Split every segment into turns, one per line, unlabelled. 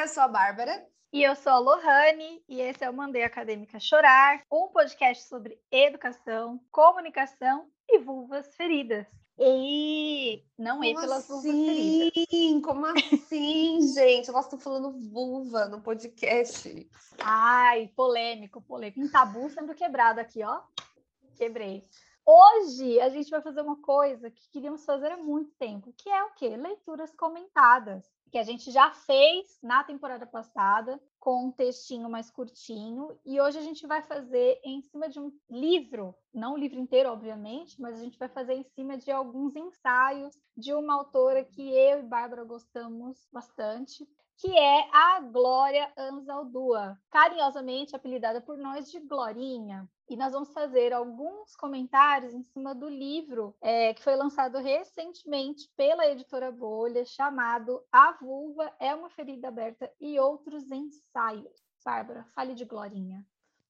eu sou a Bárbara.
E eu sou a Lohane, e esse é o Mandei Acadêmica Chorar, um podcast sobre educação, comunicação e vulvas feridas. E não é pelas
Como
vulvas feridas.
assim? Como assim, gente? Nós estamos falando vulva no podcast.
Ai, polêmico, polêmico. Em tabu sendo quebrado aqui, ó. Quebrei. Hoje a gente vai fazer uma coisa que queríamos fazer há muito tempo, que é o quê? Leituras comentadas, que a gente já fez na temporada passada, com um textinho mais curtinho, e hoje a gente vai fazer em cima de um livro, não o livro inteiro, obviamente, mas a gente vai fazer em cima de alguns ensaios de uma autora que eu e Bárbara gostamos bastante, que é a Glória Anzaldúa, carinhosamente apelidada por nós de Glorinha. E nós vamos fazer alguns comentários em cima do livro é, que foi lançado recentemente pela editora Bolha, chamado A Vulva é uma Ferida Aberta e Outros Ensaios. Bárbara, fale de Glorinha.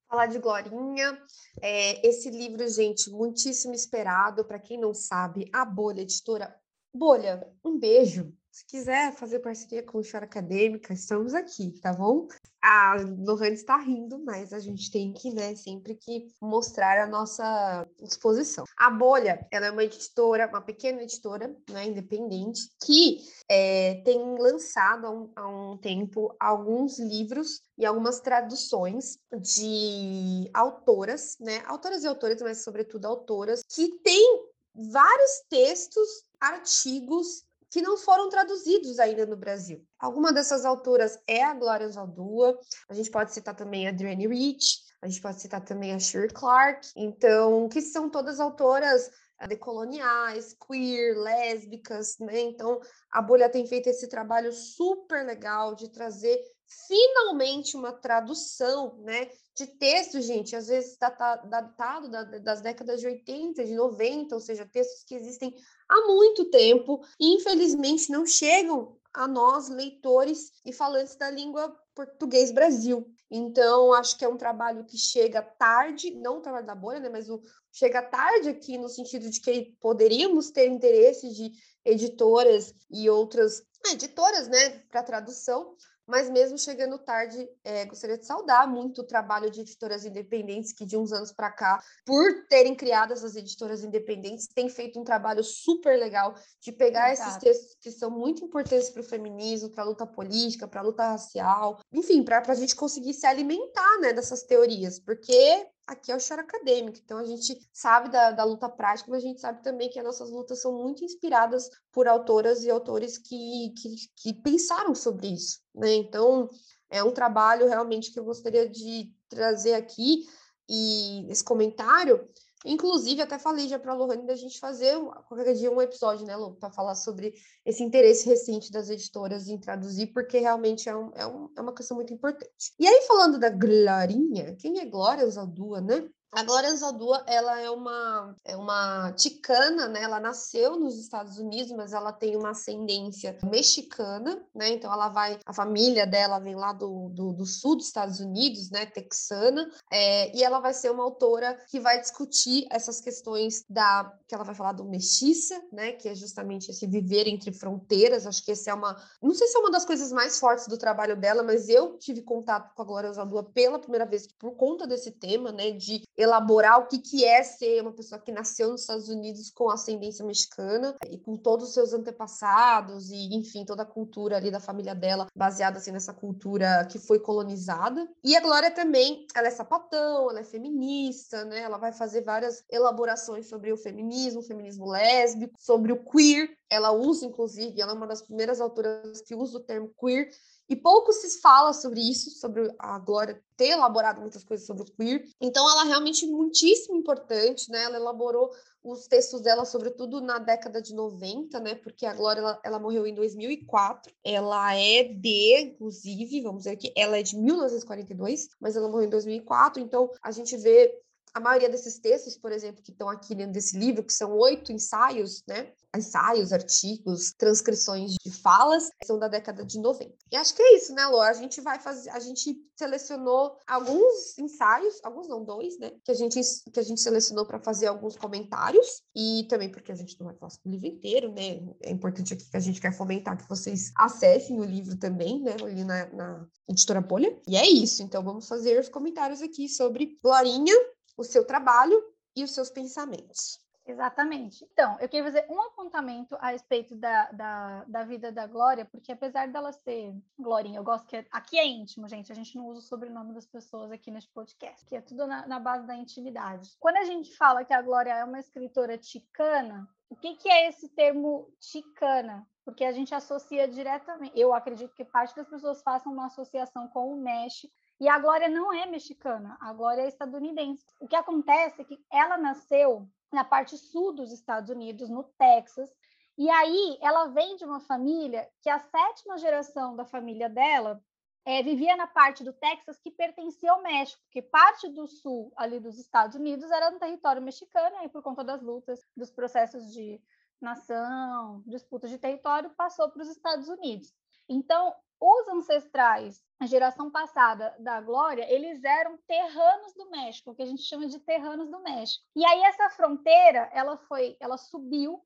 Falar de Glorinha. É, esse livro, gente, muitíssimo esperado. Para quem não sabe, a Bolha Editora. Bolha, um beijo. Se quiser fazer parceria com o Chora Acadêmica, estamos aqui, tá bom? A Lohane está rindo, mas a gente tem que, né, sempre que mostrar a nossa disposição. A Bolha, ela é uma editora, uma pequena editora, né, independente, que é, tem lançado há um, há um tempo alguns livros e algumas traduções de autoras, né, autoras e autores, mas sobretudo autoras, que têm vários textos, artigos que não foram traduzidos ainda no Brasil. Alguma dessas autoras é a Glória Zaldúa, a gente pode citar também a Adrienne Rich, a gente pode citar também a Shirley Clark, então, que são todas autoras decoloniais, queer, lésbicas, né? Então, a Bolha tem feito esse trabalho super legal de trazer finalmente uma tradução, né, de texto, gente, às vezes datado das décadas de 80, de 90, ou seja, textos que existem há muito tempo e infelizmente não chegam a nós, leitores e falantes da língua português Brasil. Então, acho que é um trabalho que chega tarde, não o trabalho da bolha, né, mas o, chega tarde aqui no sentido de que poderíamos ter interesse de editoras e outras editoras, né, para tradução, mas mesmo chegando tarde, é, gostaria de saudar muito o trabalho de editoras independentes que de uns anos para cá, por terem criado essas editoras independentes, têm feito um trabalho super legal de pegar Exato. esses textos que são muito importantes para o feminismo, para a luta política, para a luta racial, enfim, para a gente conseguir se alimentar né, dessas teorias, porque aqui é o choro acadêmico, então a gente sabe da, da, luta prática, mas a gente sabe também que as nossas lutas são muito inspiradas por autoras e autores que, que, que pensaram sobre isso, né? Então, é um trabalho realmente que eu gostaria de trazer aqui e esse comentário Inclusive, até falei já para a Lohane da gente fazer qualquer dia um episódio, né, Lu, para falar sobre esse interesse recente das editoras em traduzir, porque realmente é, um, é, um, é uma questão muito importante. E aí, falando da Glorinha, quem é Glória Zaldúa, né? A Glória Anzaldúa, ela é uma, é uma ticana, né? Ela nasceu nos Estados Unidos, mas ela tem uma ascendência mexicana, né? Então ela vai, a família dela vem lá do, do, do sul dos Estados Unidos, né? Texana, é, e ela vai ser uma autora que vai discutir essas questões da, que ela vai falar do mestiça, né? Que é justamente esse viver entre fronteiras. Acho que esse é uma, não sei se é uma das coisas mais fortes do trabalho dela, mas eu tive contato com a Glória Anzaldúa pela primeira vez por conta desse tema, né? De elaborar o que, que é ser uma pessoa que nasceu nos Estados Unidos com ascendência mexicana e com todos os seus antepassados e, enfim, toda a cultura ali da família dela baseada assim nessa cultura que foi colonizada. E a Glória também, ela é sapatão, ela é feminista, né? Ela vai fazer várias elaborações sobre o feminismo, o feminismo lésbico, sobre o queer. Ela usa, inclusive, ela é uma das primeiras autoras que usa o termo queer e pouco se fala sobre isso, sobre a Glória ter elaborado muitas coisas sobre o queer. Então, ela é realmente muitíssimo importante, né? Ela elaborou os textos dela, sobretudo na década de 90, né? Porque a Glória ela, ela, morreu em 2004. Ela é de, inclusive, vamos dizer que ela é de 1942, mas ela morreu em 2004. Então a gente vê a maioria desses textos, por exemplo, que estão aqui dentro desse livro, que são oito ensaios, né? Ensaios, artigos, transcrições de falas, são da década de 90. E acho que é isso, né, Lô? A gente vai fazer, a gente selecionou alguns ensaios, alguns não, dois, né? Que a gente, que a gente selecionou para fazer alguns comentários, e também porque a gente não vai falar sobre o livro inteiro, né? É importante aqui que a gente quer fomentar que vocês acessem o livro também, né? Ali na, na editora Bolha. E é isso, então vamos fazer os comentários aqui sobre Glorinha o seu trabalho e os seus pensamentos.
Exatamente. Então, eu queria fazer um apontamento a respeito da, da, da, vida da Glória, porque apesar dela ser Glorinha, eu gosto que é, aqui é íntimo, gente, a gente não usa o sobrenome das pessoas aqui neste podcast, que é tudo na, na base da intimidade. Quando a gente fala que a Glória é uma escritora ticana, o que, que é esse termo ticana? Porque a gente associa diretamente, eu acredito que parte das pessoas façam uma associação com o México, e a Glória não é mexicana, a Glória é estadunidense. O que acontece é que ela nasceu na parte sul dos Estados Unidos, no Texas, e aí ela vem de uma família que a sétima geração da família dela é, vivia na parte do Texas que pertencia ao México, que parte do sul ali dos Estados Unidos era no território mexicano, e por conta das lutas, dos processos de nação, disputas de território, passou para os Estados Unidos. Então, os ancestrais, a geração passada da Glória, eles eram terranos do México, que a gente chama de terranos do México. E aí essa fronteira, ela foi, ela subiu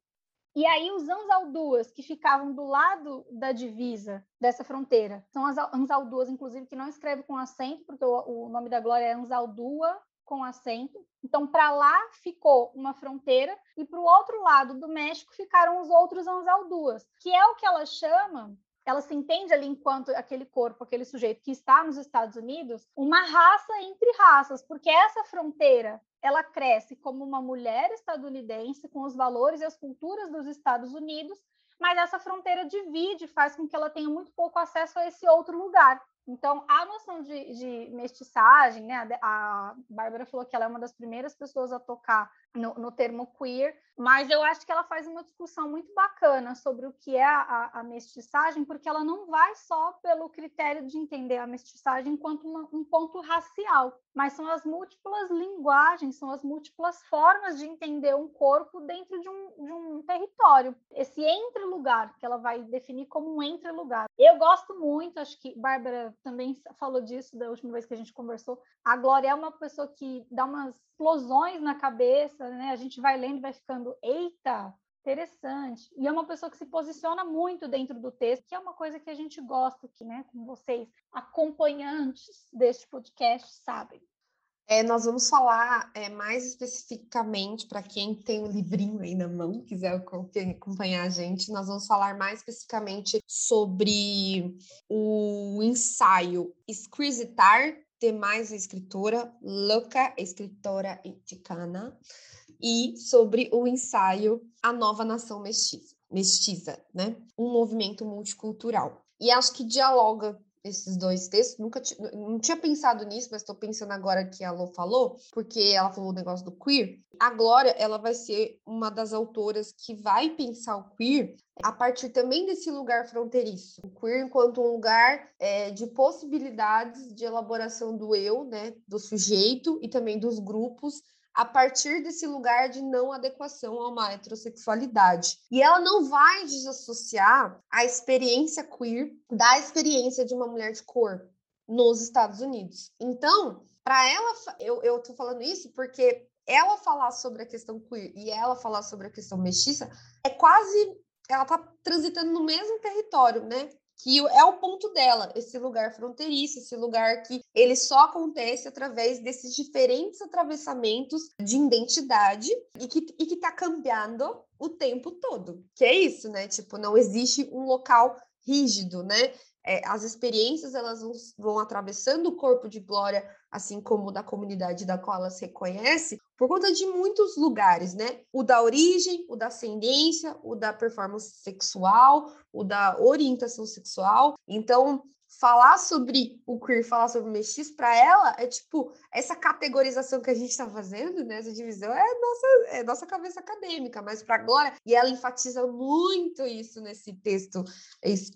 e aí os Anzalduas, que ficavam do lado da divisa dessa fronteira, são as Anzalduas, inclusive, que não escreve com acento, porque o, o nome da Glória é Anzaldua com acento. Então, para lá ficou uma fronteira e para o outro lado do México ficaram os outros Anzalduas, que é o que ela chama ela se entende ali enquanto aquele corpo, aquele sujeito que está nos Estados Unidos, uma raça entre raças, porque essa fronteira ela cresce como uma mulher estadunidense com os valores e as culturas dos Estados Unidos, mas essa fronteira divide, faz com que ela tenha muito pouco acesso a esse outro lugar. Então, a noção de, de mestiçagem, né? A Bárbara falou que ela é uma das primeiras pessoas a tocar no, no, termo queer, mas eu acho que ela faz uma discussão muito bacana sobre o que é a, a mestiçagem, porque ela não vai só pelo critério de entender a mestiçagem enquanto uma, um ponto racial, mas são as múltiplas linguagens, são as múltiplas formas de entender um corpo dentro de um, de um território. Esse entre-lugar, que ela vai definir como um entre-lugar. Eu gosto muito, acho que Bárbara também falou disso da última vez que a gente conversou. A Glória é uma pessoa que dá umas explosões na cabeça, né? A gente vai lendo e vai ficando, eita, interessante. E é uma pessoa que se posiciona muito dentro do texto, que é uma coisa que a gente gosta aqui, né? Como vocês, acompanhantes deste podcast, sabem.
É, nós vamos falar é, mais especificamente para quem tem o livrinho aí na mão, quiser acompanhar a gente, nós vamos falar mais especificamente sobre o ensaio Esquisitar mais a escritora Louca, escritora iticana, e sobre o ensaio A Nova Nação Mestiça, Mestiça, né? Um movimento multicultural. E acho que dialoga esses dois textos. Nunca não tinha pensado nisso, mas estou pensando agora que a Lô falou, porque ela falou o negócio do queer. A Glória, ela vai ser uma das autoras que vai pensar o queer a partir também desse lugar fronteiriço. O queer enquanto um lugar é, de possibilidades de elaboração do eu, né, do sujeito e também dos grupos a partir desse lugar de não adequação a uma heterossexualidade. E ela não vai desassociar a experiência queer da experiência de uma mulher de cor nos Estados Unidos. Então, para ela, eu, eu tô falando isso porque ela falar sobre a questão queer e ela falar sobre a questão mestiça é quase ela tá transitando no mesmo território, né? Que é o ponto dela, esse lugar fronteiriço, esse lugar que ele só acontece através desses diferentes atravessamentos de identidade e que e que está cambiando o tempo todo. Que é isso, né? Tipo, não existe um local rígido, né? É, as experiências elas vão, vão, atravessando o corpo de Glória, assim como da comunidade da qual ela se reconhece, por conta de muitos lugares, né? O da origem, o da ascendência, o da performance sexual, o da orientação sexual. Então, falar sobre o queer, falar sobre o mestiço, para ela é tipo essa categorização que a gente está fazendo, né? Essa divisão é nossa, é nossa cabeça acadêmica, mas para Glória, e ela enfatiza muito isso nesse texto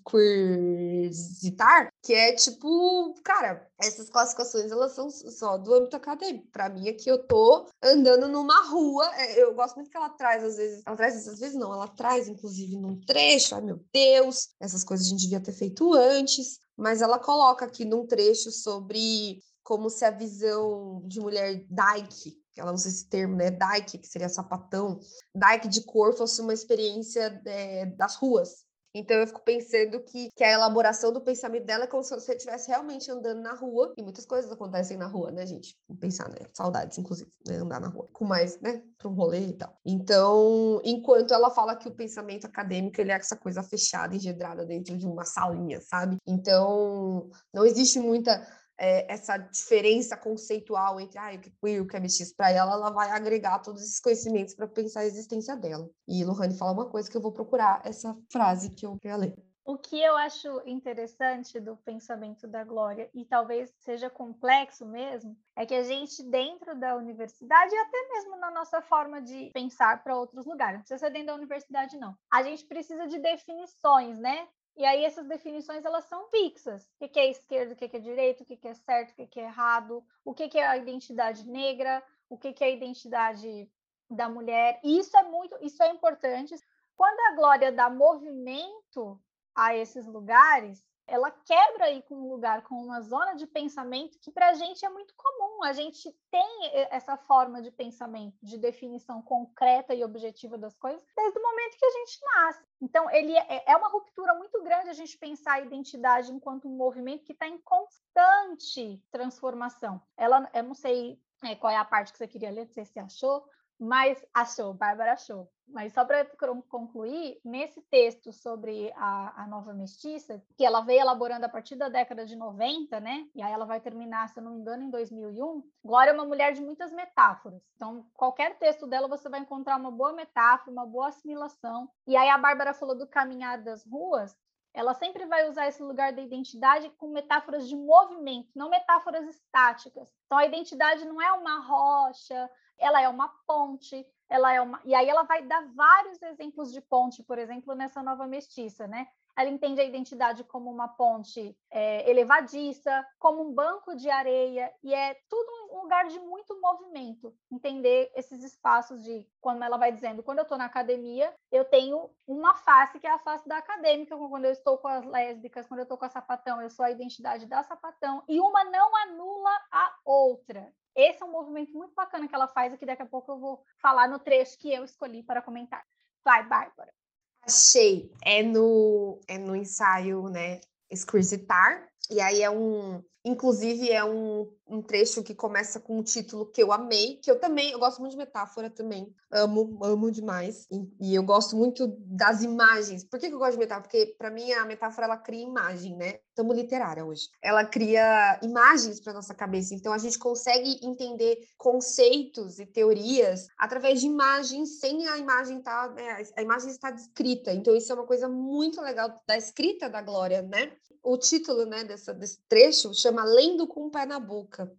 queerzitar, que é tipo, cara, essas classificações elas são só do âmbito acadêmico. Para mim, aqui eu tô andando numa rua, é, eu gosto muito que ela traz às vezes, ela traz às vezes não, ela traz inclusive num trecho, ai meu Deus, essas coisas a gente devia ter feito antes mas ela coloca aqui num trecho sobre como se a visão de mulher dyke, ela usa esse termo, né, dyke, que seria sapatão, dyke de cor fosse uma experiência é, das ruas, então eu fico pensando que, que a elaboração do pensamento dela é como se você estivesse realmente andando na rua, e muitas coisas acontecem na rua, né, gente? Vamos pensar, né? Saudades, inclusive, né? Andar na rua. Com mais, né? Para um rolê e tal. Então, enquanto ela fala que o pensamento acadêmico ele é essa coisa fechada, engedrada dentro de uma salinha, sabe? Então, não existe muita é, essa diferença conceitual entre ah, o que é o que é mestiço, para ela, ela vai agregar todos esses conhecimentos para pensar a existência dela. E Lohane fala uma coisa que eu vou procurar essa frase que eu queria ler.
O que eu acho interessante do pensamento da Glória, e talvez seja complexo mesmo, é que a gente, dentro da universidade, e até mesmo na nossa forma de pensar para outros lugares, não precisa ser dentro da universidade, não. A gente precisa de definições, né? E aí essas definições elas são fixas. O que é esquerda, o que é direito, o que é certo, o que é errado, o que é a identidade negra, o que é a identidade da mulher. E isso é muito, isso é importante. Quando a Glória dá movimento a esses lugares, ela quebra aí com um lugar, com uma zona de pensamento que para a gente é muito comum. A gente tem essa forma de pensamento, de definição concreta e objetiva das coisas, desde o momento que a gente nasce. Então, ele é, é uma ruptura muito grande a gente pensar a identidade enquanto um movimento que está em constante transformação. Ela, eu não sei é, qual é a parte que você queria ler, não sei se você achou, mas achou, Bárbara achou. Mas só para concluir, nesse texto sobre a, a, nova mestiça, que ela veio elaborando a partir da década de 90, né? E aí ela vai terminar, se eu não me engano, em 2001. Glória é uma mulher de muitas metáforas. Então, qualquer texto dela você vai encontrar uma boa metáfora, uma boa assimilação. E aí a Bárbara falou do caminhar das ruas. Ela sempre vai usar esse lugar da identidade com metáforas de movimento, não metáforas estáticas. Então, a identidade não é uma rocha, ela é uma ponte, ela é uma. E aí ela vai dar vários exemplos de ponte, por exemplo, nessa nova mestiça, né? Ela entende a identidade como uma ponte é, elevadiça, como um banco de areia, e é tudo um lugar de muito movimento. Entender esses espaços de, quando ela vai dizendo, quando eu estou na academia, eu tenho uma face que é a face da acadêmica, quando eu estou com as lésbicas, quando eu estou com a sapatão, eu sou a identidade da sapatão, e uma não anula a outra. Esse é um movimento muito bacana que ela faz, que daqui a pouco eu vou falar no trecho que eu escolhi para comentar. Vai, Bárbara.
Achei. É no, é no ensaio, né? Escursitar. E aí é um. Inclusive, é um, um trecho que começa com um título que eu amei, que eu também, eu gosto muito de metáfora também, amo, amo demais, e, e eu gosto muito das imagens. Por que, que eu gosto de metáfora? Porque, para mim, a metáfora, ela cria imagem, né? Estamos literária hoje. Ela cria imagens para nossa cabeça, então a gente consegue entender conceitos e teorias através de imagens, sem a imagem estar, tá, né? a imagem está descrita, então isso é uma coisa muito legal da escrita da Glória, né? O título, né, dessa, desse trecho chama Lendo com o Pé na Boca,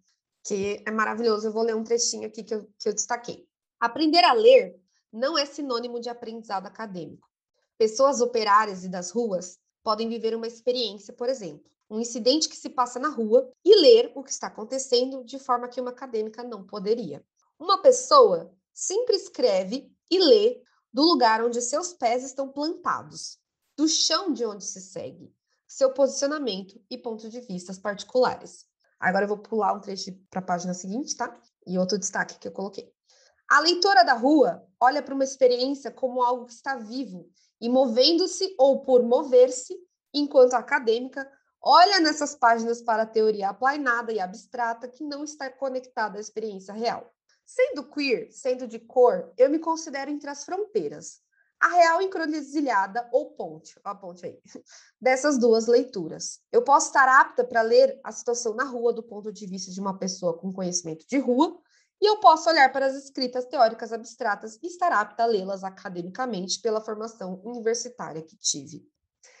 que é maravilhoso. Eu vou ler um trechinho aqui que eu, que eu destaquei. Aprender a ler não é sinônimo de aprendizado acadêmico. Pessoas operárias e das ruas podem viver uma experiência, por exemplo, um incidente que se passa na rua e ler o que está acontecendo de forma que uma acadêmica não poderia. Uma pessoa sempre escreve e lê do lugar onde seus pés estão plantados, do chão de onde se segue, seu posicionamento e pontos de vistas particulares. Agora eu vou pular um trecho para a página seguinte, tá? E outro destaque que eu coloquei. A leitora da rua olha para uma experiência como algo que está vivo e movendo-se ou por mover-se, enquanto a acadêmica olha nessas páginas para a teoria aplainada e abstrata que não está conectada à experiência real. Sendo queer, sendo de cor, eu me considero entre as fronteiras, a real encruzilhada ou ponte, a ponte aí, dessas duas leituras. Eu posso estar apta para ler a situação na rua do ponto de vista de uma pessoa com conhecimento de rua, e eu posso olhar para as escritas teóricas abstratas e estar apta a lê-las academicamente pela formação universitária que tive.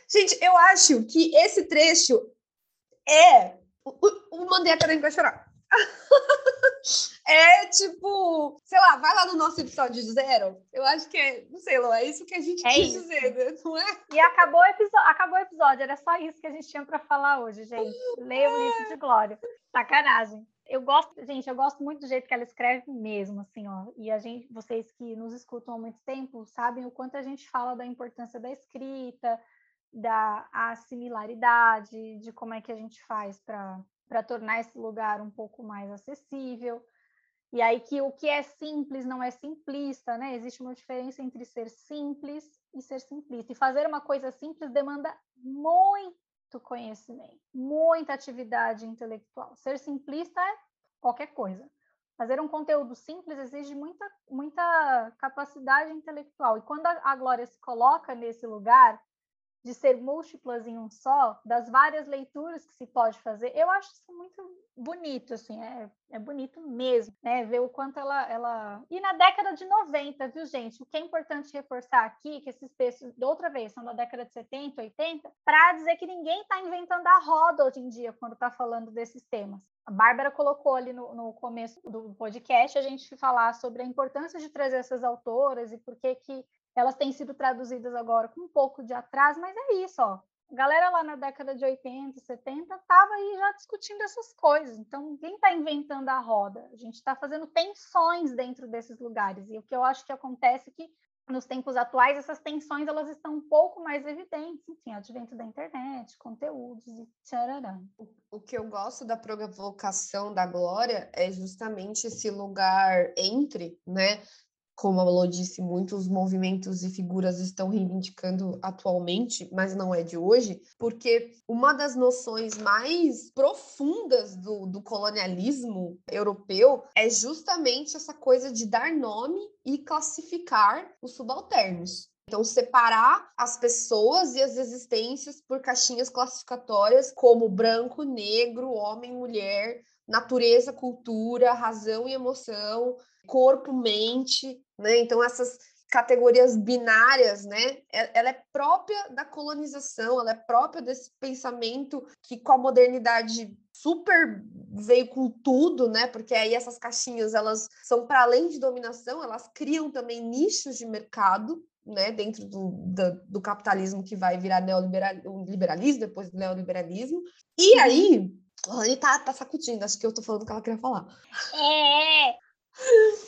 Gente, eu acho que esse trecho É. O, o, acadêmico vai chorar. é tipo, sei lá, vai lá no nosso episódio zero. Eu acho que é, não sei, Lô, é isso que a gente é quis isso. dizer, né? não é?
E acabou o, episódio, acabou o episódio, era só isso que a gente tinha para falar hoje, gente. Leia o livro de Glória. Sacanagem. Eu gosto, gente, eu gosto muito do jeito que ela escreve mesmo, assim, ó. E a gente, vocês que nos escutam há muito tempo, sabem o quanto a gente fala da importância da escrita, da assimilaridade, de como é que a gente faz para para tornar esse lugar um pouco mais acessível. E aí que o que é simples não é simplista, né? Existe uma diferença entre ser simples e ser simplista. E fazer uma coisa simples demanda muito conhecimento, muita atividade intelectual. Ser simplista é qualquer coisa. Fazer um conteúdo simples exige muita, muita capacidade intelectual. E quando a, Glória se coloca nesse lugar, de ser múltiplas em um só, das várias leituras que se pode fazer, eu acho isso muito bonito, assim, é, é bonito mesmo, né? Ver o quanto ela, ela. E na década de 90, viu, gente? O que é importante reforçar aqui, que esses textos, outra vez, são da década de 70, 80, para dizer que ninguém está inventando a roda hoje em dia quando está falando desses temas. A Bárbara colocou ali no, no começo do podcast a gente falar sobre a importância de trazer essas autoras e por que que elas têm sido traduzidas agora com um pouco de atraso, mas é isso, ó. A galera lá na década de 80, 70 estava aí já discutindo essas coisas. Então, ninguém está inventando a roda. A gente está fazendo tensões dentro desses lugares. E o que eu acho que acontece é que nos tempos atuais essas tensões elas estão um pouco mais evidentes, enfim, advento da internet, conteúdos e tchararã.
O que eu gosto da provocação da Glória é justamente esse lugar entre, né? Como a Lô disse, muitos movimentos e figuras estão reivindicando atualmente, mas não é de hoje, porque uma das noções mais profundas do, do colonialismo europeu é justamente essa coisa de dar nome e classificar os subalternos. Então, separar as pessoas e as existências por caixinhas classificatórias como branco, negro, homem, mulher, natureza, cultura, razão e emoção, corpo, mente, né? Então essas categorias binárias, né? Ela é própria da colonização, ela é própria desse pensamento que com a modernidade super veio com tudo, né? Porque aí essas caixinhas elas são para além de dominação, elas criam também nichos de mercado, né? Dentro do, do, do capitalismo que vai virar neoliberalismo, depois do neoliberalismo. E uhum. aí a Rani tá, tá sacudindo, acho que eu tô falando o que ela queria falar.
É,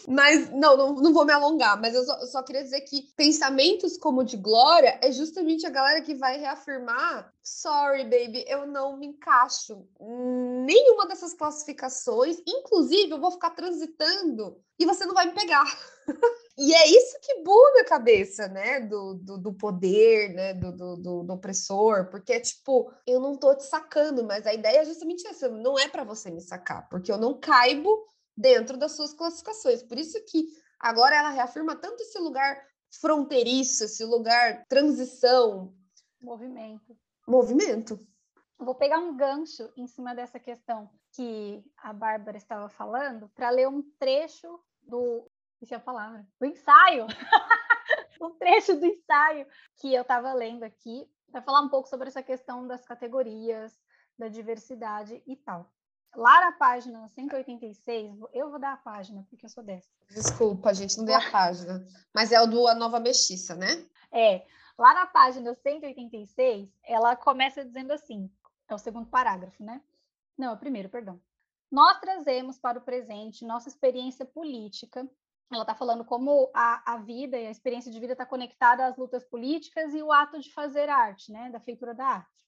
mas não, não, não, vou me alongar, mas eu só, só, queria dizer que pensamentos como o de Glória é justamente a galera que vai reafirmar: sorry, baby, eu não me encaixo em nenhuma dessas classificações. Inclusive, eu vou ficar transitando e você não vai me pegar. e é isso que buga a cabeça, né? Do, do, do poder, né? Do, do, do, do, opressor, porque é tipo, eu não tô te sacando, mas a ideia é justamente essa: não é para você me sacar, porque eu não caibo dentro das suas classificações. Por isso que agora ela reafirma tanto esse lugar fronteiriço, esse lugar transição.
Movimento.
Movimento.
Vou pegar um gancho em cima dessa questão que a Bárbara estava falando para ler um trecho do. Deixa eu falar, do ensaio. um trecho do ensaio que eu estava lendo aqui para falar um pouco sobre essa questão das categorias, da diversidade e tal. Lá na página 186, eu vou dar a página, porque eu sou dessa.
Desculpa, a gente não deu a página. Mas é o do A Nova Mestiça, né?
É. Lá na página 186, ela começa dizendo assim: é o segundo parágrafo, né? Não, é o primeiro, perdão. Nós trazemos para o presente nossa experiência política. Ela está falando como a, a vida e a experiência de vida está conectada às lutas políticas e o ato de fazer arte, né? Da feitura da arte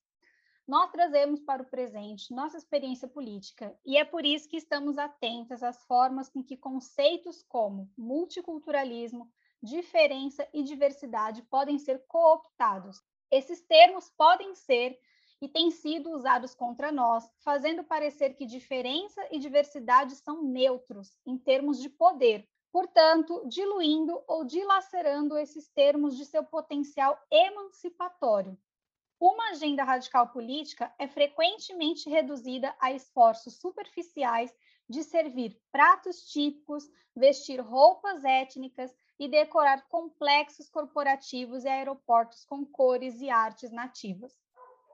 nós trazemos para o presente nossa experiência política e é por isso que estamos atentas às formas com que conceitos como multiculturalismo, diferença e diversidade podem ser cooptados. Esses termos podem ser e têm sido usados contra nós, fazendo parecer que diferença e diversidade são neutros em termos de poder, portanto, diluindo ou dilacerando esses termos de seu potencial emancipatório. Uma agenda radical política é frequentemente reduzida a esforços superficiais de servir pratos típicos, vestir roupas étnicas e decorar complexos corporativos e aeroportos com cores e artes nativas.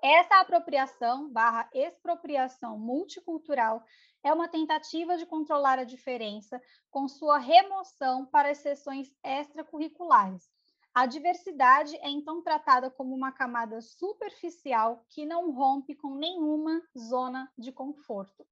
Essa apropriação barra expropriação multicultural é uma tentativa de controlar a diferença com sua remoção para as sessões extracurriculares. A diversidade é então tratada como uma camada superficial que não rompe com nenhuma zona de conforto.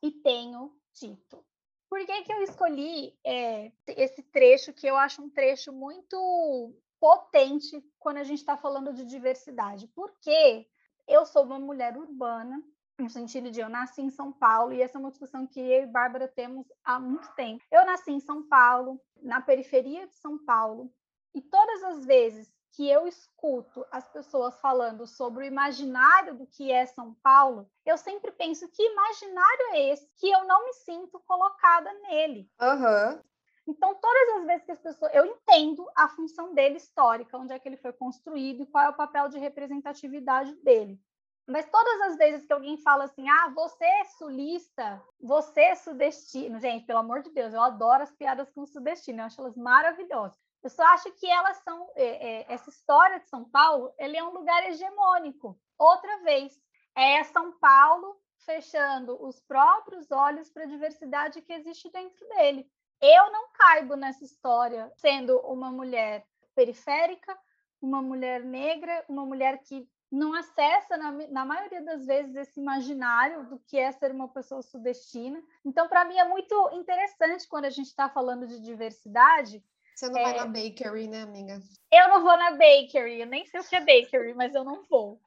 E tenho dito. Por que, que eu escolhi é, esse trecho, que eu acho um trecho muito potente quando a gente está falando de diversidade? Porque eu sou uma mulher urbana, no sentido de eu nasci em São Paulo, e essa é uma discussão que eu e Bárbara temos há muito tempo. Eu nasci em São Paulo, na periferia de São Paulo, e todas as vezes que eu escuto as pessoas falando sobre o imaginário do que é São Paulo, eu sempre penso que imaginário é esse que eu não me sinto colocada nele.
Uhum.
Então, todas as vezes que as pessoas. Eu entendo a função dele histórica, onde é que ele foi construído e qual é o papel de representatividade dele. Mas todas as vezes que alguém fala assim, ah, você é sulista, você é sudestino. Gente, pelo amor de Deus, eu adoro as piadas com sudestino, eu acho elas maravilhosas. Eu só acho que elas são. É, é, essa história de São Paulo, ele é um lugar hegemônico. Outra vez, é São Paulo fechando os próprios olhos para a diversidade que existe dentro dele. Eu não caibo nessa história sendo uma mulher periférica, uma mulher negra, uma mulher que não acessa, na, na, maioria das vezes, esse imaginário do que é ser uma pessoa sudestina. Então, para mim, é muito interessante quando a gente está falando de diversidade,
você não é... vai na bakery, né, amiga?
Eu não vou na bakery, eu nem sei o que é bakery, mas eu não vou.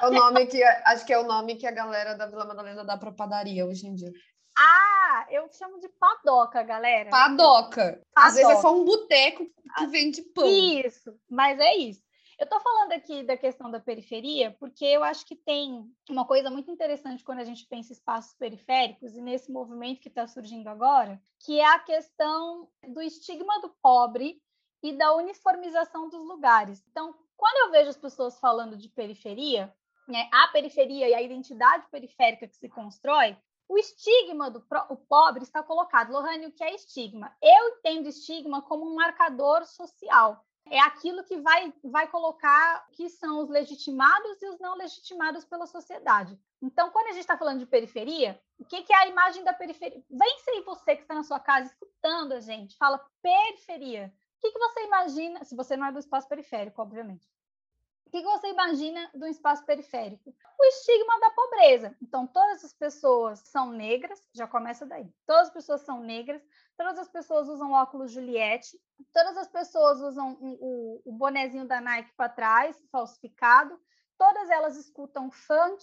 É o nome que acho que é o nome que a galera da Vila Madalena dá para padaria hoje em dia.
Ah, eu chamo de padoca, galera.
Padoca. padoca. Às vezes é só um boteco que vende pão.
Isso, mas é isso. Eu estou falando aqui da questão da periferia porque eu acho que tem uma coisa muito interessante quando a gente pensa em espaços periféricos e nesse movimento que está surgindo agora, que é a questão do estigma do pobre e da uniformização dos lugares. Então, quando eu vejo as pessoas falando de periferia, né, a periferia e a identidade periférica que se constrói, o estigma do o pobre está colocado. Lohane, o que é estigma? Eu entendo estigma como um marcador social é aquilo que vai, vai colocar que são os legitimados e os não legitimados pela sociedade. Então, quando a gente está falando de periferia, o que, que, é a imagem da periferia? Vem aí você que está na sua casa escutando a gente, fala periferia. O que, que você imagina, se você não é do espaço periférico, obviamente. O que, você imagina do espaço periférico? O estigma da pobreza. Então, todas as pessoas são negras, já começa daí. Todas as pessoas são negras, todas as pessoas usam óculos Juliette, todas as pessoas usam o, o bonezinho da Nike para trás, falsificado, todas elas escutam funk,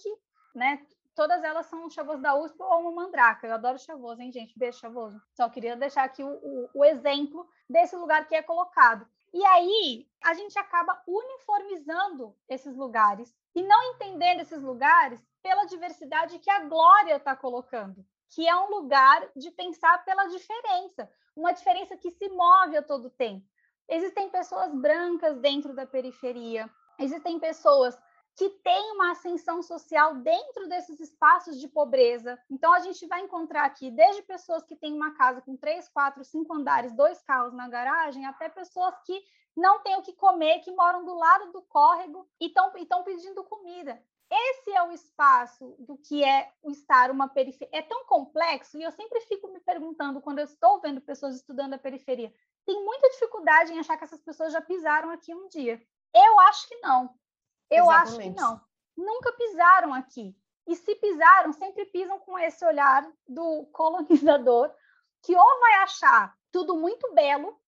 né? Todas elas são chavoso da USP ou uma mandraca. Eu adoro chavoso, hein, gente? Beijo, chavoso. Só queria deixar aqui o, o, o exemplo desse lugar que é colocado. E aí a gente acaba uniformizando esses lugares e não entendendo esses lugares pela diversidade que a Glória está colocando que é um lugar de pensar pela diferença, uma diferença que se move a todo tempo. Existem pessoas brancas dentro da periferia, existem pessoas que têm uma ascensão social dentro desses espaços de pobreza. Então, a gente vai encontrar aqui desde pessoas que têm uma casa com três, quatro, cinco andares, dois carros na garagem, até pessoas que não têm o que comer, que moram do lado do córrego e estão pedindo comida. Esse é o espaço do que é o estar uma periferia. É tão complexo e eu sempre fico me perguntando quando eu estou vendo pessoas estudando a periferia, tem muita dificuldade em achar que essas pessoas já pisaram aqui um dia. Eu acho que não. Eu Exatamente. acho que não. Nunca pisaram aqui. E se pisaram, sempre pisam com esse olhar do colonizador, que ou vai achar tudo muito belo,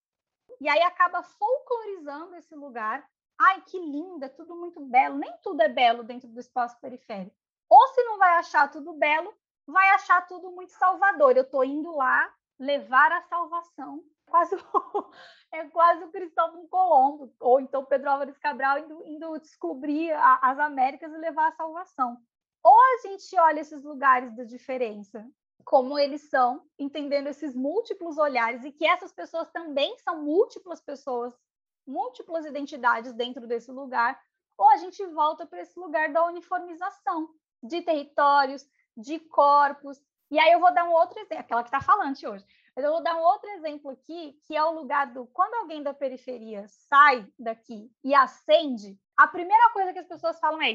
e aí acaba folclorizando esse lugar, ai, que linda, tudo muito belo. Nem tudo é belo dentro do espaço periférico. Ou se não vai achar tudo belo, vai achar tudo muito salvador. Eu estou indo lá levar a salvação. Quase é quase o Cristóvão Colombo, ou então Pedro Álvares Cabral indo, indo descobrir a, as Américas e levar a salvação. Ou a gente olha esses lugares da diferença como eles são, entendendo esses múltiplos olhares e que essas pessoas também são múltiplas pessoas múltiplas identidades dentro desse lugar, ou a gente volta para esse lugar da uniformização de territórios, de corpos. E aí eu vou dar um outro exemplo, aquela que está falante hoje. Mas eu vou dar um outro exemplo aqui, que é o lugar do quando alguém da periferia sai daqui e acende, a primeira coisa que as pessoas falam é: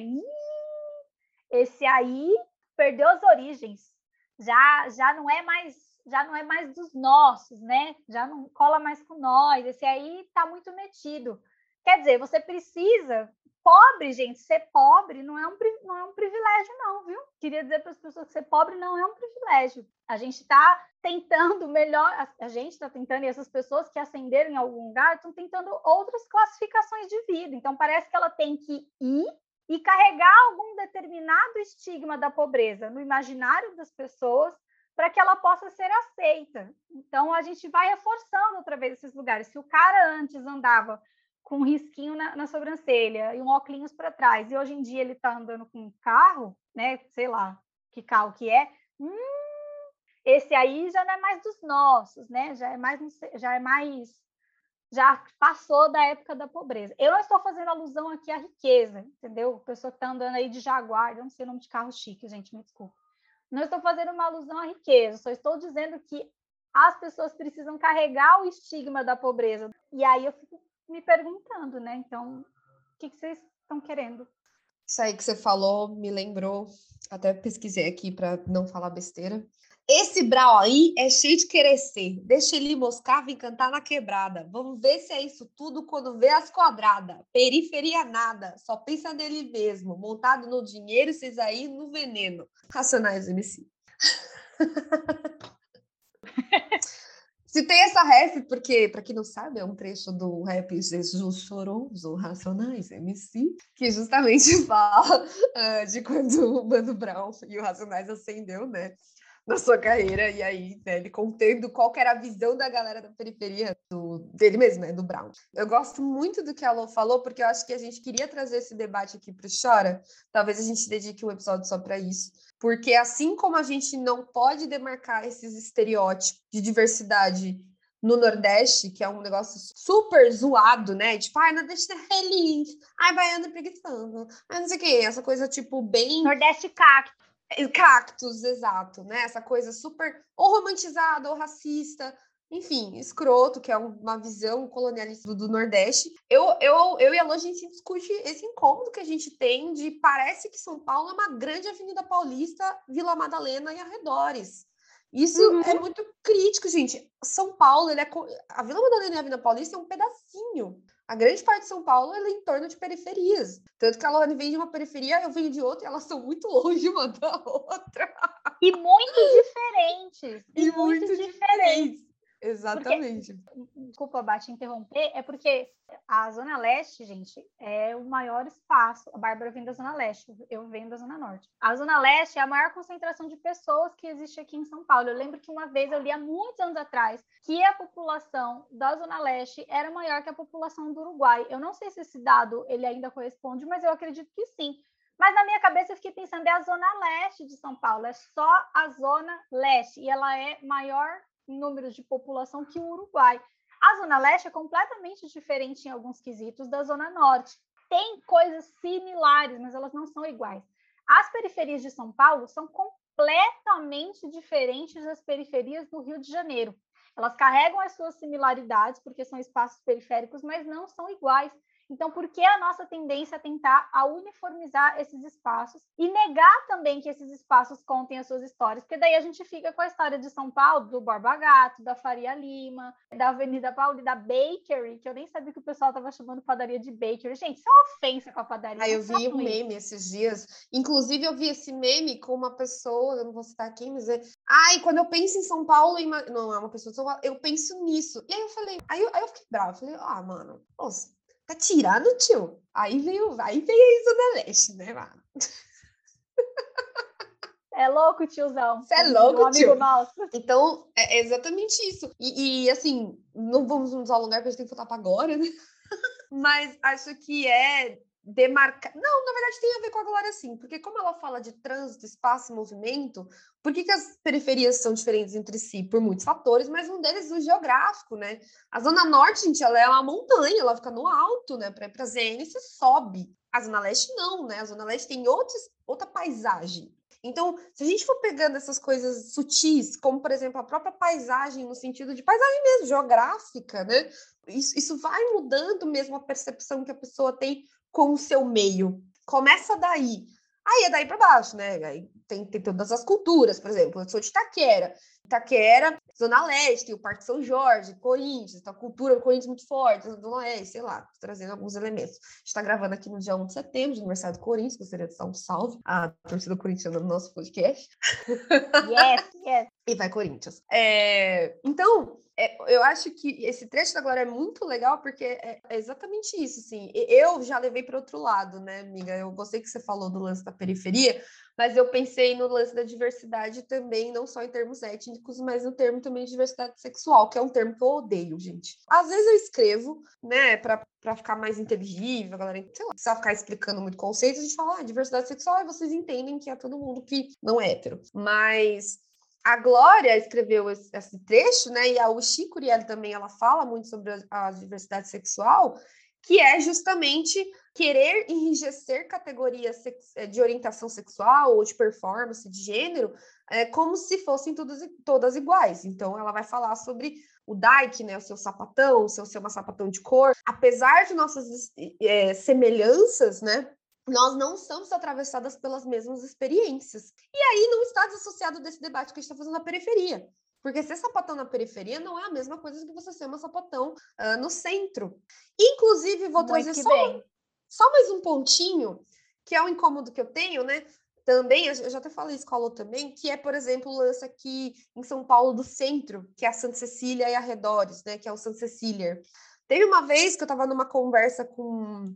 Esse aí perdeu as origens. Já já não é mais já não é mais dos nossos, né? Já não cola mais com nós. Esse aí está muito metido. Quer dizer, você precisa pobre, gente, ser pobre não é um, não é um privilégio, não, viu? Queria dizer para as pessoas que ser pobre não é um privilégio. A gente está tentando melhor, a, gente está tentando, e essas pessoas que ascenderam em algum lugar estão tentando outras classificações de vida. Então, parece que ela tem que ir e carregar algum determinado estigma da pobreza no imaginário das pessoas para que ela possa ser aceita. Então, a gente vai reforçando outra vez esses lugares. Se o cara antes andava com um risquinho na, na sobrancelha e um óculos para trás, e hoje em dia ele está andando com um carro, né? Sei lá que carro que é. Hum, esse aí já não é mais dos nossos, né? Já é mais, já é mais, já passou da época da pobreza. Eu não estou fazendo alusão aqui à riqueza, entendeu? Pessoa que está andando aí de Jaguar, eu não sei o nome de carro chique, gente, me desculpa. Não estou fazendo uma alusão à riqueza, só estou dizendo que as pessoas precisam carregar o estigma da pobreza. E aí eu fico me perguntando, né? Então, o que, que vocês estão querendo?
Isso aí que você falou me lembrou, até pesquisei aqui para não falar besteira. Esse Brau aí é cheio de querer ser. Deixa ele moscar, vir cantar na quebrada. Vamos ver se é isso tudo quando vê as quadradas. Periferia nada, só pensa nele mesmo. Montado no dinheiro, vocês aí no veneno. Racionais MC. Citei essa ref porque, para quem não sabe, é um trecho do rap Jesus Choroso, Racionais MC, que justamente fala uh, de quando o Mano Brown e o Racionais acendeu, né? Na sua carreira, e aí, né, ele contando qual era a visão da galera da periferia do, dele mesmo, né, do Brown. Eu gosto muito do que a Lô falou, porque eu acho que a gente queria trazer esse debate aqui para o Chora. Talvez a gente dedique um episódio só para isso porque assim como a gente não pode demarcar esses estereótipos de diversidade no Nordeste, que é um negócio super zoado, né? Tipo, ai, Nordeste é feliz, ai, baiano é preguiçoso, ai, não sei o quê, essa coisa, tipo, bem...
Nordeste cacto.
É, cactus, exato, né? Essa coisa super ou romantizada ou racista, enfim, escroto, que é uma visão colonialista do Nordeste. Eu, eu, eu e a Lô, a gente discute esse incômodo que a gente tem de parece que São Paulo é uma grande avenida paulista, Vila Madalena e arredores. Isso uhum. é muito crítico, gente. São Paulo, ele é a Vila Madalena e a Avenida Paulista é um pedacinho. A grande parte de São Paulo é em torno de periferias. Tanto que a Lohane vem de uma periferia, eu venho de outra, e elas são muito longe uma da outra.
E muito diferentes. E, e muito, muito diferentes. diferentes.
Exatamente.
Porque, desculpa, Bate, interromper, é porque a Zona Leste, gente, é o maior espaço. A Bárbara vem da Zona Leste, eu venho da Zona Norte. A Zona Leste é a maior concentração de pessoas que existe aqui em São Paulo. Eu lembro que uma vez eu li há muitos anos atrás que a população da Zona Leste era maior que a população do Uruguai. Eu não sei se esse dado ele ainda corresponde, mas eu acredito que sim. Mas na minha cabeça eu fiquei pensando, é a zona leste de São Paulo, é só a zona leste, e ela é maior números de população que o Uruguai. A Zona Leste é completamente diferente em alguns quesitos da Zona Norte. Tem coisas similares, mas elas não são iguais. As periferias de São Paulo são completamente diferentes das periferias do Rio de Janeiro. Elas carregam as suas similaridades, porque são espaços periféricos, mas não são iguais. Então, por que a nossa tendência é tentar a uniformizar esses espaços e negar também que esses espaços contem as suas histórias? Porque daí a gente fica com a história de São Paulo, do Borba Gato, da Faria Lima, da Avenida Pauli, da Bakery, que eu nem sabia que o pessoal estava chamando padaria de Bakery. Gente, isso é uma ofensa com a padaria.
Ah, eu vi um meme esses dias. Inclusive, eu vi esse meme com uma pessoa, eu não vou citar quem, mas é. Ai, quando eu penso em São Paulo, não é uma pessoa de São Paulo, eu penso nisso. E aí eu falei, aí eu, aí eu fiquei brava. Eu falei, ah, mano, nossa Tá tirando, tio. Aí veio, aí veio a Zona Leste, né, mano?
É louco, tiozão.
Você é louco, tio. Nosso. Então, é exatamente isso. E, e, assim, não vamos nos alongar, porque a gente tem que voltar para agora, né? Mas acho que é demarcar. Não, na verdade tem a ver com a Glória sim, porque como ela fala de trânsito, espaço e movimento, por que, que as periferias são diferentes entre si? Por muitos fatores, mas um deles é o geográfico, né? A Zona Norte, gente, ela é uma montanha, ela fica no alto, né? Para ir para ZN você sobe. A Zona Leste não, né? A Zona Leste tem outros, outra paisagem. Então, se a gente for pegando essas coisas sutis, como por exemplo a própria paisagem, no sentido de paisagem mesmo, geográfica, né? Isso, isso vai mudando mesmo a percepção que a pessoa tem com o seu meio. Começa daí. Aí é daí para baixo, né? Aí tem, tem todas as culturas, por exemplo, eu sou de Itaquera. Itaquera, Zona Leste, o Parque São Jorge, Corinthians, então a cultura do Corinthians muito forte, Zona Leste, sei lá, trazendo alguns elementos. A gente está gravando aqui no dia 1 de setembro, de aniversário do Corinthians, gostaria de dar um salve à torcida corintiana no nosso podcast.
Yes, yes.
E vai Corinthians. É, então, é, eu acho que esse trecho da Glória é muito legal, porque é, é exatamente isso, assim. Eu já levei para outro lado, né, amiga? Eu gostei que você falou do lance da periferia, mas eu pensei no lance da diversidade também, não só em termos étnicos, mas no termo também de diversidade sexual, que é um termo que eu odeio, gente. Às vezes eu escrevo, né, para ficar mais inteligível, a galera, sei lá, precisa ficar explicando muito conceito, a gente fala, ah, diversidade sexual, e vocês entendem que é todo mundo que não é hétero. Mas a Glória escreveu esse, trecho, né, e a Uchi Curiel também, ela fala muito sobre a, a diversidade sexual, que é justamente querer enrijecer categorias eh, de orientação sexual ou de performance, de gênero, é, como se fossem todas, todas iguais. Então, ela vai falar sobre o Dyke, né, o seu sapatão, o seu ser uma sapatão de cor. Apesar de nossas é, semelhanças, né, nós não estamos atravessadas pelas mesmas experiências. E aí não está desassociado desse debate que a gente está fazendo na periferia. Porque ser sapatão na periferia não é a mesma coisa que você ser uma sapatão uh, no centro. Inclusive, vou trazer só, só mais um pontinho, que é um incômodo que eu tenho, né? Também, eu já até falei isso com a Lô também, que é, por exemplo, o lance aqui em São Paulo do centro, que é a Santa Cecília e arredores, né? Que é o Santa Cecília. Teve uma vez que eu estava numa conversa com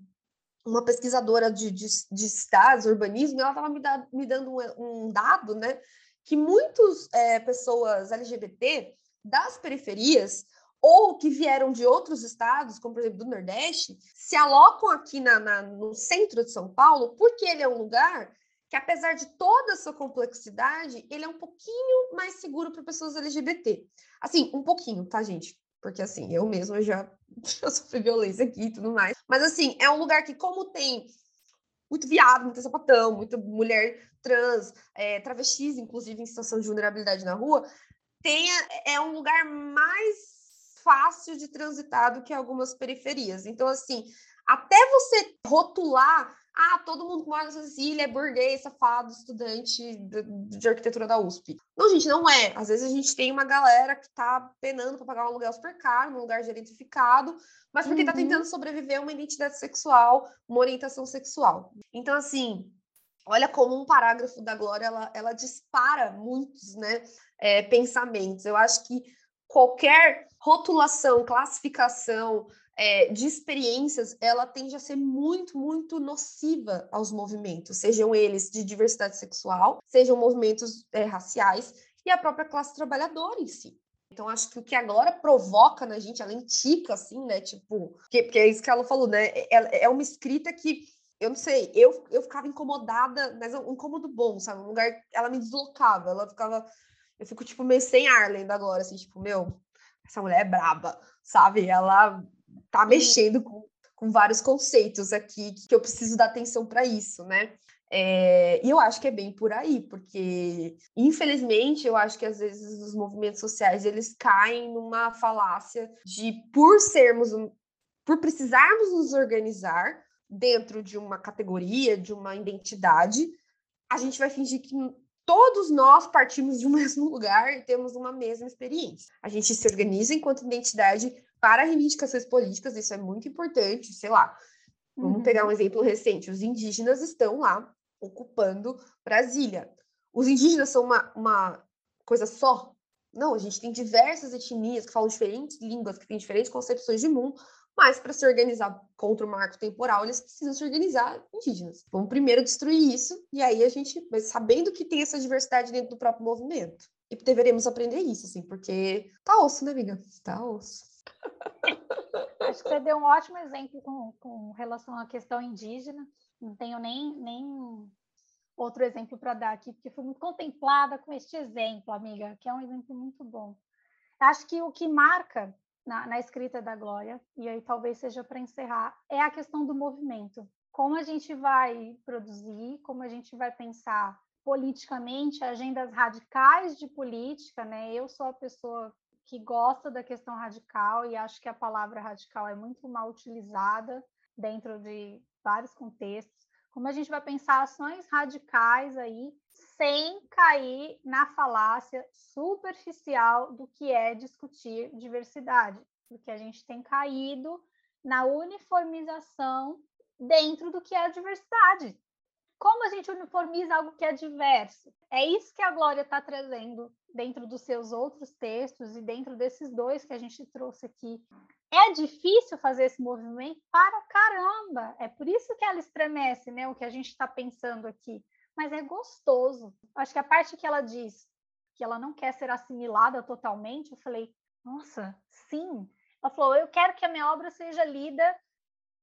uma pesquisadora de, de, de estados, urbanismo, e ela estava me, da, me, dando um, um dado, né? que muitas é, pessoas LGBT das periferias ou que vieram de outros estados, como por exemplo do Nordeste, se alocam aqui na, na, no centro de São Paulo, porque ele é um lugar que, apesar de toda a sua complexidade, ele é um pouquinho mais seguro para pessoas LGBT. Assim, um pouquinho, tá, gente? Porque assim, eu mesma já, já sofri violência aqui e tudo mais. Mas assim, é um lugar que, como tem muito viado, muito sapatão, muita mulher trans, é, travestis, inclusive em situação de vulnerabilidade na rua, é um lugar mais fácil de transitar do que algumas periferias. Então, assim, até você rotular, ah, todo mundo que mora nessa ilha é burguês, safado, estudante de, de, arquitetura da USP. Não, gente, não é. Às vezes a gente tem uma galera que tá penando para pagar um aluguel super caro, num lugar gentrificado, mas porque uhum. tá tentando sobreviver a uma identidade sexual, uma orientação sexual. Então, assim, olha como um parágrafo da Glória, ela, ela dispara muitos, né, é, pensamentos. Eu acho que qualquer rotulação, classificação é, de experiências, ela tende a ser muito, muito nociva aos movimentos, sejam eles de diversidade sexual, sejam movimentos é, raciais e a própria classe trabalhadora em si. Então, acho que o que agora provoca na gente, além tica, assim, né? Tipo, porque, porque é isso que ela falou, né? É, é uma escrita que eu não sei, eu, eu ficava incomodada, mas é um incômodo bom, sabe? Um lugar, ela me deslocava, ela ficava, eu fico, tipo, meio sem ar lendo agora, assim, tipo, meu, essa mulher é braba, sabe? Ela tá mexendo com, com vários conceitos aqui que eu preciso dar atenção para isso, né? É, e eu acho que é bem por aí, porque infelizmente eu acho que às vezes os movimentos sociais eles caem numa falácia de por sermos por precisarmos nos organizar, dentro de uma categoria, de uma identidade, a gente vai fingir que todos nós partimos de um mesmo lugar e temos uma mesma experiência. A gente se organiza enquanto identidade para reivindicações políticas, isso é muito importante, sei lá. Vamos uhum. pegar um exemplo recente: os indígenas estão lá ocupando Brasília. Os indígenas são uma, uma coisa só? Não, a gente tem diversas etnias que falam diferentes línguas, que têm diferentes concepções de mundo, mas para se organizar contra o marco temporal, eles precisam se organizar indígenas. Vamos primeiro destruir isso, e aí a gente, mas sabendo que tem essa diversidade dentro do próprio movimento. E deveremos aprender isso, assim, porque tá osso, né, amiga? Tá osso.
Acho que você deu um ótimo exemplo com, com relação à questão indígena. Não tenho nem, nem outro exemplo para dar aqui, porque fui muito contemplada com este exemplo, amiga, que é um exemplo muito bom. Acho que o que marca na, na escrita da Glória, e aí talvez seja para encerrar, é a questão do movimento. Como a gente vai produzir, como a gente vai pensar politicamente, agendas radicais de política, né? Eu sou a pessoa que gosta da questão radical e acho que a palavra radical é muito mal utilizada dentro de vários contextos, como a gente vai pensar ações radicais aí, sem cair na falácia superficial do que é discutir diversidade, porque a gente tem caído na uniformização dentro do que é a diversidade. Como a gente uniformiza algo que é diverso? É isso que a Glória está trazendo dentro dos seus outros textos e dentro desses dois que a gente trouxe aqui. É difícil fazer esse movimento para caramba. É por isso que ela estremece, né? O que a gente está pensando aqui. Mas é gostoso. Acho que a parte que ela diz que ela não quer ser assimilada totalmente, eu falei, nossa, sim. Ela falou, eu quero que a minha obra seja lida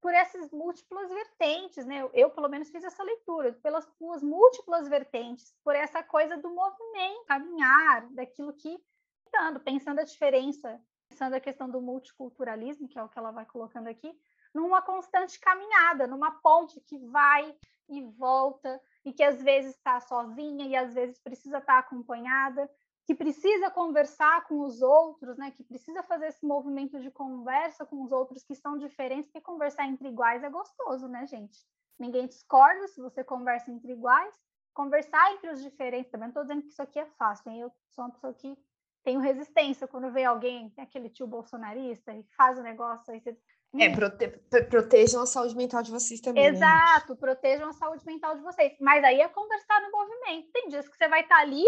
por essas múltiplas vertentes, né? Eu, eu, pelo menos, fiz essa leitura, pelas suas múltiplas vertentes, por essa coisa do movimento, caminhar, daquilo que pensando, pensando a diferença, pensando a questão do multiculturalismo, que é o que ela vai colocando aqui, numa constante caminhada, numa ponte que vai e volta, e que às vezes está sozinha e às vezes precisa estar tá acompanhada, que precisa conversar com os outros, né? Que precisa fazer esse movimento de conversa com os outros que são diferentes, porque conversar entre iguais é gostoso, né, gente? Ninguém discorda se você conversa entre iguais. Conversar entre os diferentes, também não estou dizendo que isso aqui é fácil, hein? Eu sou uma pessoa que tenho resistência quando vê alguém, aquele tio bolsonarista, e faz o negócio, aí você
é, hum. prote protejam a saúde mental de vocês também.
Né, Exato, né? protejam a saúde mental de vocês. Mas aí é conversar no movimento. Tem dias que você vai estar tá ali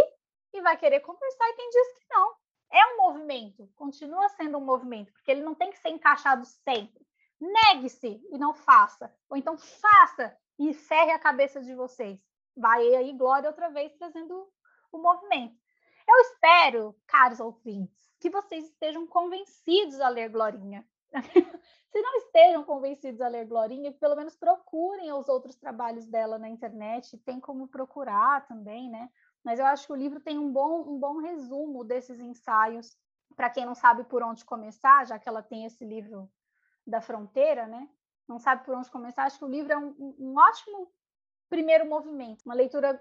e vai querer conversar, e tem dias que não. É um movimento, continua sendo um movimento, porque ele não tem que ser encaixado sempre. Negue-se e não faça. Ou então faça e ferre a cabeça de vocês. Vai aí, Glória, outra vez trazendo o movimento. Eu espero, caros ouvintes, que vocês estejam convencidos a ler Glorinha. Se não estejam convencidos a ler Glorinha, pelo menos procurem os outros trabalhos dela na internet. Tem como procurar também, né? Mas eu acho que o livro tem um bom, um bom resumo desses ensaios, para quem não sabe por onde começar, já que ela tem esse livro da fronteira, né? Não sabe por onde começar, acho que o livro é um, um ótimo primeiro movimento, uma leitura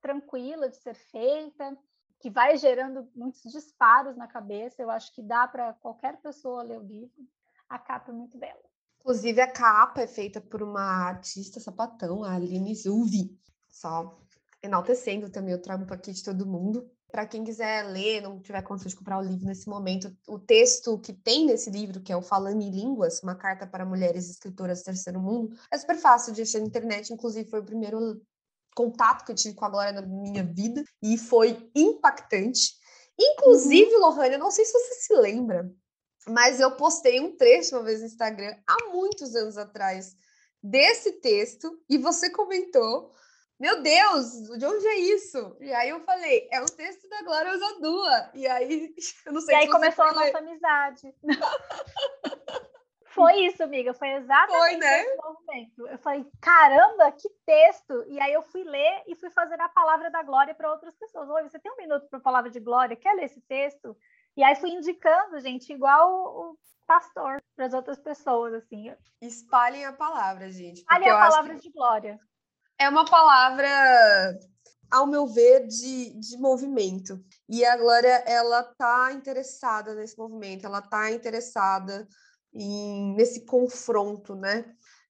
tranquila de ser feita, que vai gerando muitos disparos na cabeça. Eu acho que dá para qualquer pessoa ler o livro. A capa é muito bela.
Inclusive, a capa é feita por uma artista sapatão, a Aline Zuvi. Só enaltecendo também o trampo aqui de todo mundo. Para quem quiser ler, não tiver condições de comprar o livro nesse momento, o texto que tem nesse livro, que é o Falando em Línguas, uma carta para mulheres escritoras do terceiro mundo, é super fácil de achar na internet, inclusive foi o primeiro contato que eu tive com a Glória na minha vida e foi impactante. Inclusive, uhum. Lohane, eu não sei se você se lembra, mas eu postei um trecho uma vez no Instagram há muitos anos atrás desse texto e você comentou meu Deus, de onde é isso? E aí eu falei, é o texto da Glória Osadua. E aí, eu não sei
E aí começou a nossa amizade. foi isso, amiga, foi exatamente foi, né? esse momento. Eu falei, caramba, que texto! E aí eu fui ler e fui fazer a palavra da Glória para outras pessoas. Oi, você tem um minuto para a palavra de Glória? Quer ler esse texto? E aí fui indicando, gente, igual o, pastor para as outras pessoas, assim.
Espalhem a palavra, gente.
Espalhem a palavra de Glória
é uma palavra, ao meu ver, de, de movimento. E a Glória, ela tá interessada nesse movimento, ela tá interessada em, nesse confronto, né?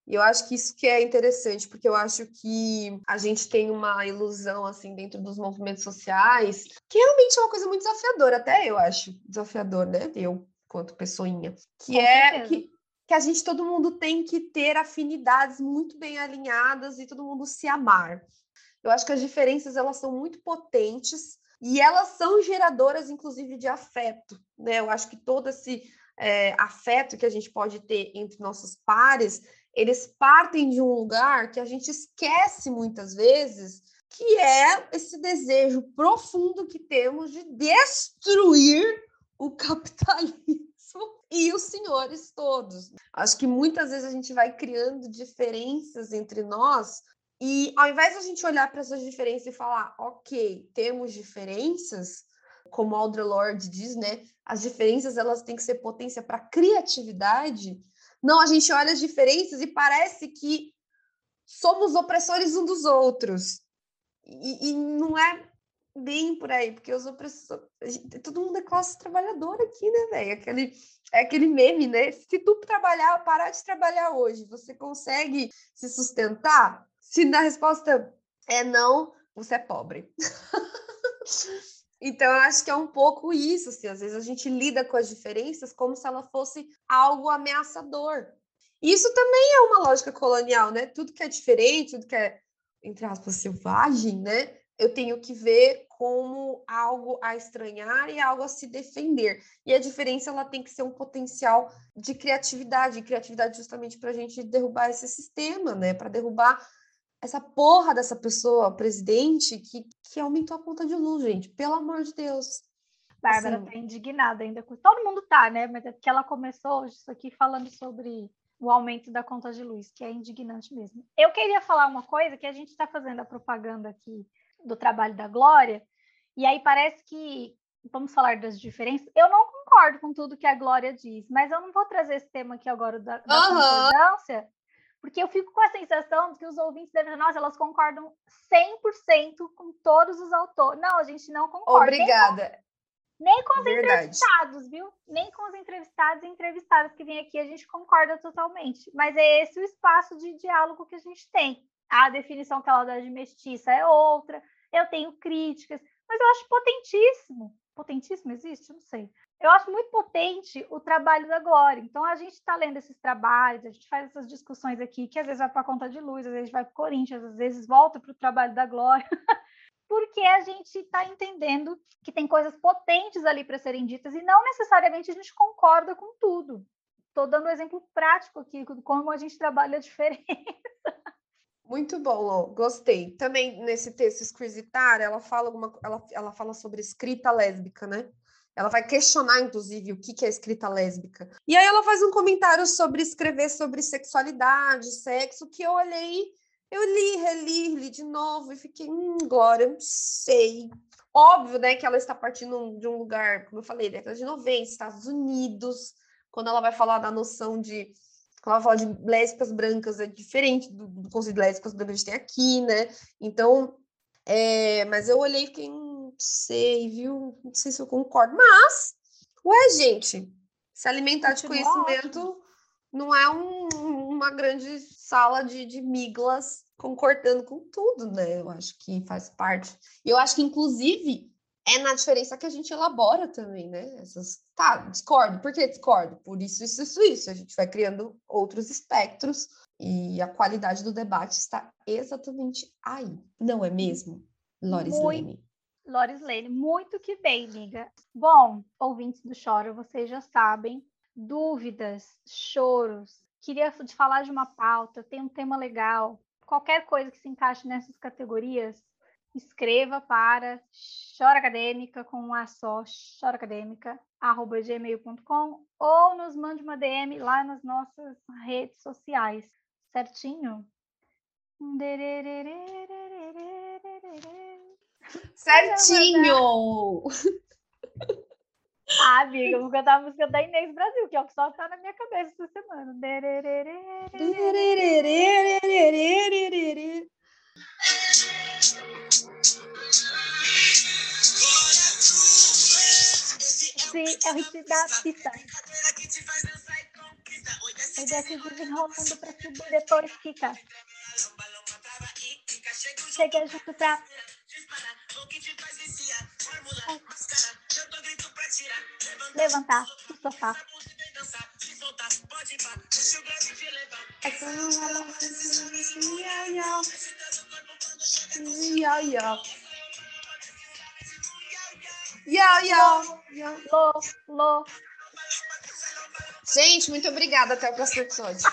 E eu acho que isso que é interessante, porque eu acho que a gente tem uma ilusão, assim, dentro dos movimentos sociais, que realmente é uma coisa muito desafiadora, até eu acho desafiador, né? Eu, quanto pessoinha. Que Com é certeza. que que a gente, todo mundo tem que ter afinidades muito bem alinhadas e todo mundo se amar. Eu acho que as diferenças elas são muito potentes e elas são geradoras, inclusive, de afeto. Né? Eu acho que todo esse é, afeto que a gente pode ter entre nossos pares, eles partem de um lugar que a gente esquece muitas vezes, que é esse desejo profundo que temos de destruir o capitalismo e os senhores todos. Acho que muitas vezes a gente vai criando diferenças entre nós e ao invés de a gente olhar para essas diferenças e falar, ok, temos diferenças, como Audre Lorde diz, né? As diferenças elas têm que ser potência para criatividade. Não, a gente olha as diferenças e parece que somos opressores um dos outros. E, e não é bem por aí, porque os opressores. Todo mundo é classe trabalhadora aqui, né, velho? Aquele, é aquele meme, né? Se tu trabalhar, parar de trabalhar hoje, você consegue se sustentar? Se a resposta é não, você é pobre. Então, eu acho que é um pouco isso, assim, às vezes a gente lida com as diferenças como se ela fosse algo ameaçador. Isso também é uma lógica colonial, né? Tudo que é diferente, tudo que é, entre aspas, selvagem, né? Eu tenho que ver como algo a estranhar e algo a se defender. E a diferença ela tem que ser um potencial de criatividade, criatividade justamente para a gente derrubar esse sistema, né? Para derrubar essa porra dessa pessoa, presidente, que, que aumentou a conta de luz, gente. Pelo amor de Deus.
Bárbara assim, tá indignada ainda com todo mundo tá, né? Mas é porque ela começou isso aqui falando sobre o aumento da conta de luz, que é indignante mesmo. Eu queria falar uma coisa que a gente está fazendo a propaganda aqui do trabalho da Glória, e aí parece que vamos falar das diferenças. Eu não concordo com tudo que a Glória diz, mas eu não vou trazer esse tema aqui agora da, da uhum. concordância, porque eu fico com a sensação de que os ouvintes devem, nossa, elas concordam 100% com todos os autores. Não, a gente não concorda.
Obrigada.
Nem com, nem com os Verdade. entrevistados, viu? Nem com os entrevistados e entrevistadas que vêm aqui a gente concorda totalmente. Mas é esse o espaço de diálogo que a gente tem. A definição que ela dá de mestiça é outra. Eu tenho críticas, mas eu acho potentíssimo. Potentíssimo existe? Não sei eu acho muito potente o trabalho da Glória. Então, a gente está lendo esses trabalhos, a gente faz essas discussões aqui, que às vezes vai para a conta de luz, às vezes vai para o Corinthians, às vezes volta para o trabalho da Glória, porque a gente está entendendo que tem coisas potentes ali para serem ditas e não necessariamente a gente concorda com tudo. Estou dando um exemplo prático aqui, como a gente trabalha diferente.
Muito bom, Lô. gostei. Também nesse texto esquisitar, ela fala alguma, ela, ela fala sobre escrita lésbica, né? Ela vai questionar, inclusive, o que é escrita lésbica. E aí ela faz um comentário sobre escrever sobre sexualidade, sexo, que eu olhei, eu li, reli, li de novo e fiquei, hum, Glória, não sei. Óbvio, né, que ela está partindo de um lugar, como eu falei, década de 90, Estados Unidos, quando ela vai falar da noção de quando ela fala de lésbicas brancas, é diferente do, do conceito de lésbicas brancas que a gente tem aqui, né? Então, é, mas eu olhei e fiquei, hum, sei, viu? Não sei se eu concordo. Mas, ué, gente, se alimentar de conhecimento não é um, uma grande sala de, de miglas concordando com tudo, né? Eu acho que faz parte. E eu acho que, inclusive, é na diferença que a gente elabora também, né? Essas. Tá, discordo. Por que discordo? Por isso, isso, isso, isso. A gente vai criando outros espectros e a qualidade do debate está exatamente aí. Não é mesmo, Loris Leme?
Loris Lane, muito que bem, amiga. Bom, ouvintes do Choro, vocês já sabem, dúvidas, choros, queria falar de uma pauta, tem um tema legal, qualquer coisa que se encaixe nessas categorias, escreva para choraacadêmica com um A só, choraacadêmica, arroba gmail.com ou nos mande uma DM lá nas nossas redes sociais, certinho?
Certinho!
Ah, amiga, eu vou cantar a música da Inês Brasil, que é o que só tá na minha cabeça essa semana. Sim, é o hit da pista. Aí desce desenrolando pra subir, depois fica. Chega junto pra Levantar do sofá.
Yo, yo. Yo, yo.
Lo, lo.
Gente, muito obrigada. Até o próximo episódio.